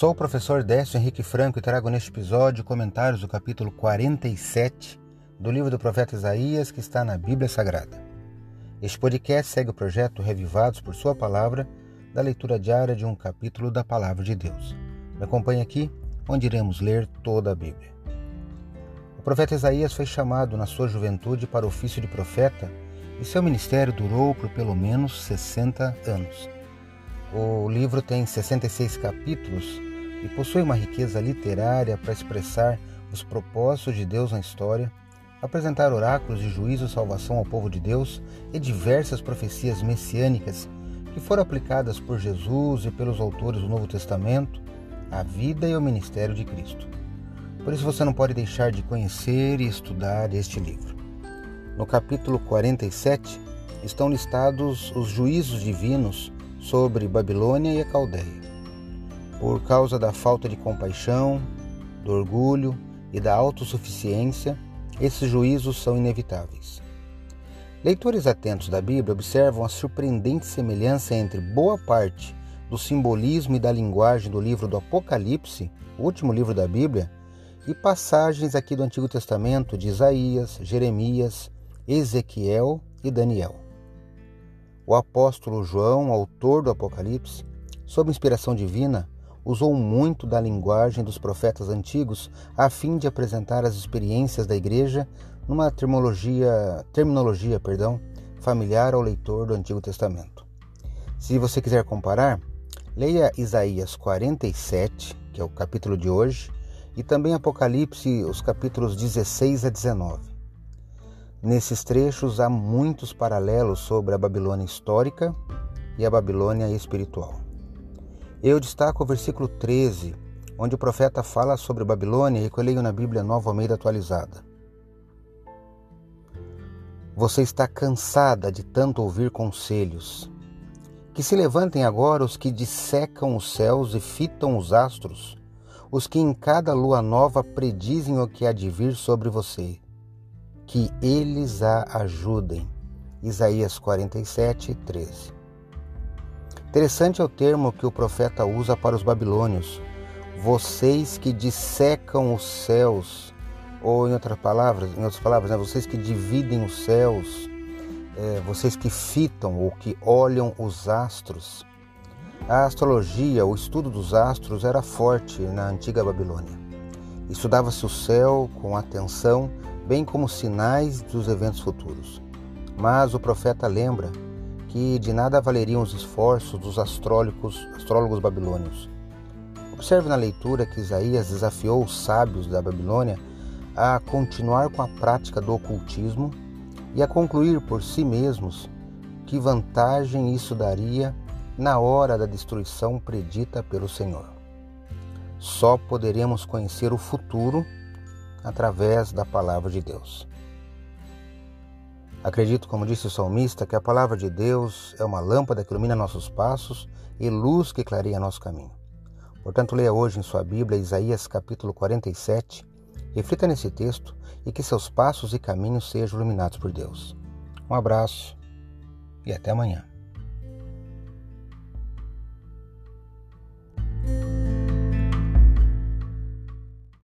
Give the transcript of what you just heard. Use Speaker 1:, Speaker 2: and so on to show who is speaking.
Speaker 1: Sou o professor Décio Henrique Franco e trago neste episódio comentários do capítulo 47 do livro do profeta Isaías que está na Bíblia Sagrada. Este podcast segue o projeto Revivados por Sua Palavra, da leitura diária de um capítulo da Palavra de Deus. Me acompanhe aqui, onde iremos ler toda a Bíblia. O profeta Isaías foi chamado na sua juventude para o ofício de profeta e seu ministério durou por pelo menos 60 anos. O livro tem 66 capítulos e possui uma riqueza literária para expressar os propósitos de Deus na história, apresentar oráculos de juízo e salvação ao povo de Deus e diversas profecias messiânicas que foram aplicadas por Jesus e pelos autores do Novo Testamento à vida e ao ministério de Cristo. Por isso você não pode deixar de conhecer e estudar este livro. No capítulo 47 estão listados os juízos divinos sobre Babilônia e a Caldeia. Por causa da falta de compaixão, do orgulho e da autossuficiência, esses juízos são inevitáveis. Leitores atentos da Bíblia observam a surpreendente semelhança entre boa parte do simbolismo e da linguagem do livro do Apocalipse, o último livro da Bíblia, e passagens aqui do Antigo Testamento de Isaías, Jeremias, Ezequiel e Daniel. O apóstolo João, autor do Apocalipse, sob inspiração divina, usou muito da linguagem dos profetas antigos a fim de apresentar as experiências da igreja numa terminologia, terminologia perdão, familiar ao leitor do Antigo Testamento. Se você quiser comparar, leia Isaías 47, que é o capítulo de hoje, e também Apocalipse, os capítulos 16 a 19. Nesses trechos há muitos paralelos sobre a Babilônia histórica e a Babilônia espiritual. Eu destaco o versículo 13, onde o profeta fala sobre Babilônia e que eu leio na Bíblia Nova Almeida atualizada. Você está cansada de tanto ouvir conselhos. Que se levantem agora os que dissecam os céus e fitam os astros, os que em cada lua nova predizem o que há de vir sobre você. Que eles a ajudem. Isaías 47, 13. Interessante é o termo que o profeta usa para os babilônios. Vocês que dissecam os céus, ou em outras palavras, em outras palavras, né, vocês que dividem os céus, é, vocês que fitam ou que olham os astros. A astrologia, o estudo dos astros, era forte na antiga Babilônia. Estudava-se o céu com atenção, bem como sinais dos eventos futuros. Mas o profeta lembra que de nada valeriam os esforços dos astrólogos, astrólogos babilônios. Observe na leitura que Isaías desafiou os sábios da Babilônia a continuar com a prática do ocultismo e a concluir por si mesmos que vantagem isso daria na hora da destruição predita pelo Senhor. Só poderemos conhecer o futuro através da palavra de Deus. Acredito, como disse o salmista, que a palavra de Deus é uma lâmpada que ilumina nossos passos e luz que clareia nosso caminho. Portanto, leia hoje em sua Bíblia Isaías capítulo 47, reflita nesse texto e que seus passos e caminhos sejam iluminados por Deus. Um abraço e até amanhã.